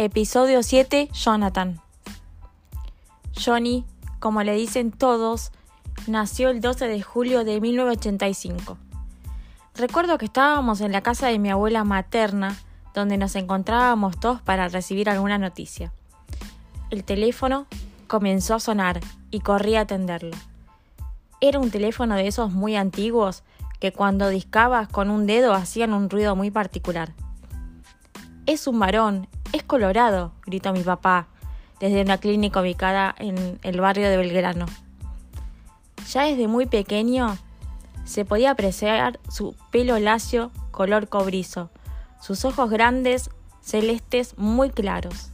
Episodio 7, Jonathan. Johnny, como le dicen todos, nació el 12 de julio de 1985. Recuerdo que estábamos en la casa de mi abuela materna, donde nos encontrábamos todos para recibir alguna noticia. El teléfono comenzó a sonar y corrí a atenderlo. Era un teléfono de esos muy antiguos que cuando discabas con un dedo hacían un ruido muy particular. Es un varón, es colorado, gritó mi papá desde una clínica ubicada en el barrio de Belgrano. Ya desde muy pequeño se podía apreciar su pelo lacio color cobrizo, sus ojos grandes, celestes, muy claros.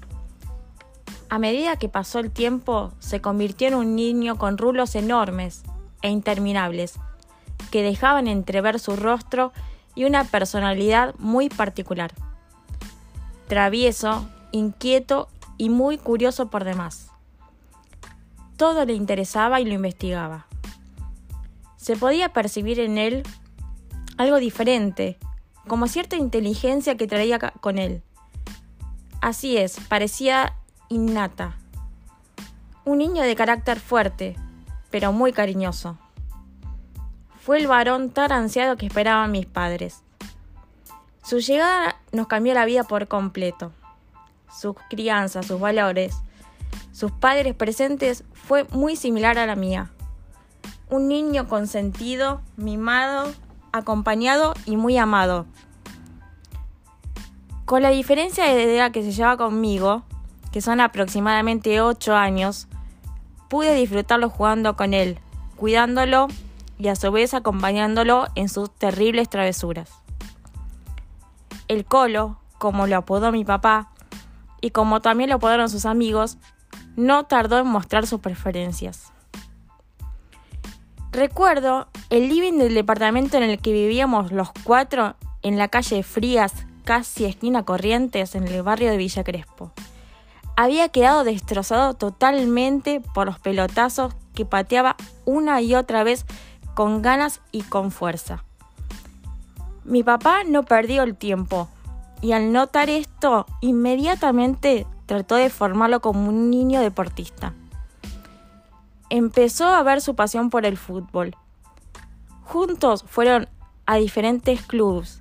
A medida que pasó el tiempo, se convirtió en un niño con rulos enormes e interminables, que dejaban entrever su rostro y una personalidad muy particular travieso, inquieto y muy curioso por demás. Todo le interesaba y lo investigaba. Se podía percibir en él algo diferente, como cierta inteligencia que traía con él. Así es, parecía innata. Un niño de carácter fuerte, pero muy cariñoso. Fue el varón tan ansiado que esperaban mis padres. Su llegada nos cambió la vida por completo. Su crianza, sus valores, sus padres presentes fue muy similar a la mía. Un niño consentido, mimado, acompañado y muy amado. Con la diferencia de edad que se lleva conmigo, que son aproximadamente 8 años, pude disfrutarlo jugando con él, cuidándolo y a su vez acompañándolo en sus terribles travesuras. El Colo, como lo apodó mi papá, y como también lo apodaron sus amigos, no tardó en mostrar sus preferencias. Recuerdo el living del departamento en el que vivíamos los cuatro en la calle Frías, casi esquina Corrientes, en el barrio de Villa Crespo. Había quedado destrozado totalmente por los pelotazos que pateaba una y otra vez con ganas y con fuerza. Mi papá no perdió el tiempo y al notar esto inmediatamente trató de formarlo como un niño deportista. Empezó a ver su pasión por el fútbol. Juntos fueron a diferentes clubes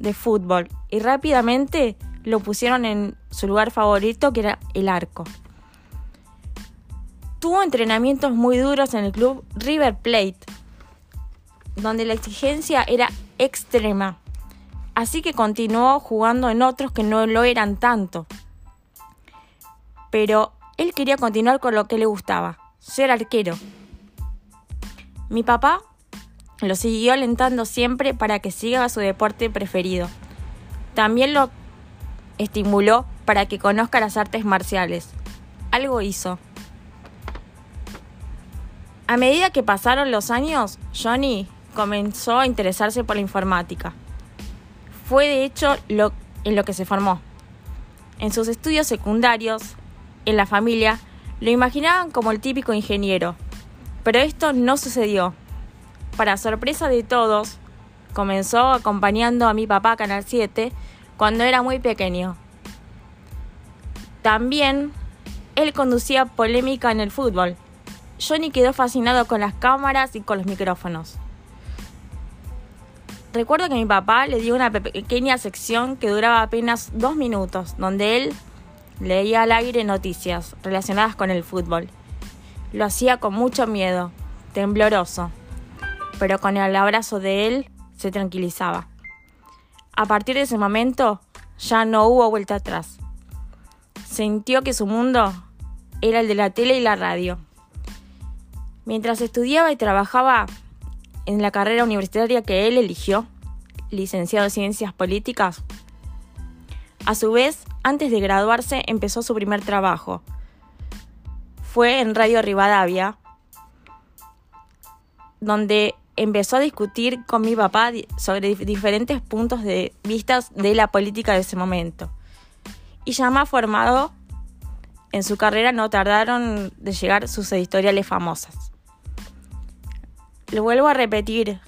de fútbol y rápidamente lo pusieron en su lugar favorito que era el arco. Tuvo entrenamientos muy duros en el club River Plate, donde la exigencia era extrema. Así que continuó jugando en otros que no lo eran tanto. Pero él quería continuar con lo que le gustaba, ser arquero. Mi papá lo siguió alentando siempre para que siga su deporte preferido. También lo estimuló para que conozca las artes marciales. Algo hizo. A medida que pasaron los años, Johnny comenzó a interesarse por la informática. Fue de hecho lo, en lo que se formó. En sus estudios secundarios, en la familia, lo imaginaban como el típico ingeniero. Pero esto no sucedió. Para sorpresa de todos, comenzó acompañando a mi papá Canal 7 cuando era muy pequeño. También él conducía polémica en el fútbol. Johnny quedó fascinado con las cámaras y con los micrófonos. Recuerdo que mi papá le dio una pequeña sección que duraba apenas dos minutos, donde él leía al aire noticias relacionadas con el fútbol. Lo hacía con mucho miedo, tembloroso, pero con el abrazo de él se tranquilizaba. A partir de ese momento ya no hubo vuelta atrás. Sintió que su mundo era el de la tele y la radio. Mientras estudiaba y trabajaba en la carrera universitaria que él eligió, licenciado en Ciencias Políticas. A su vez, antes de graduarse, empezó su primer trabajo. Fue en Radio Rivadavia, donde empezó a discutir con mi papá sobre diferentes puntos de vista de la política de ese momento. Y ya más formado en su carrera no tardaron de llegar sus editoriales famosas. Lo vuelvo a repetir.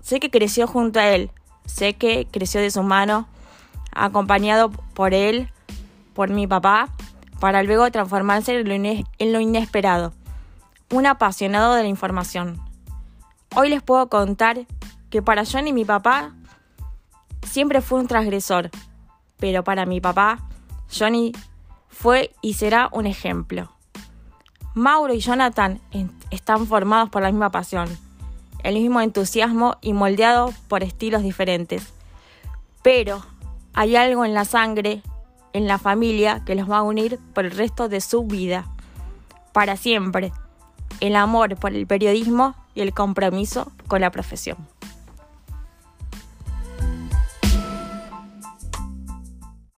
Sé que creció junto a él. Sé que creció de su mano, acompañado por él por mi papá para luego transformarse en lo inesperado, un apasionado de la información. Hoy les puedo contar que para Johnny mi papá siempre fue un transgresor, pero para mi papá Johnny fue y será un ejemplo. Mauro y Jonathan están formados por la misma pasión, el mismo entusiasmo y moldeados por estilos diferentes. Pero hay algo en la sangre, en la familia, que los va a unir por el resto de su vida, para siempre. El amor por el periodismo y el compromiso con la profesión.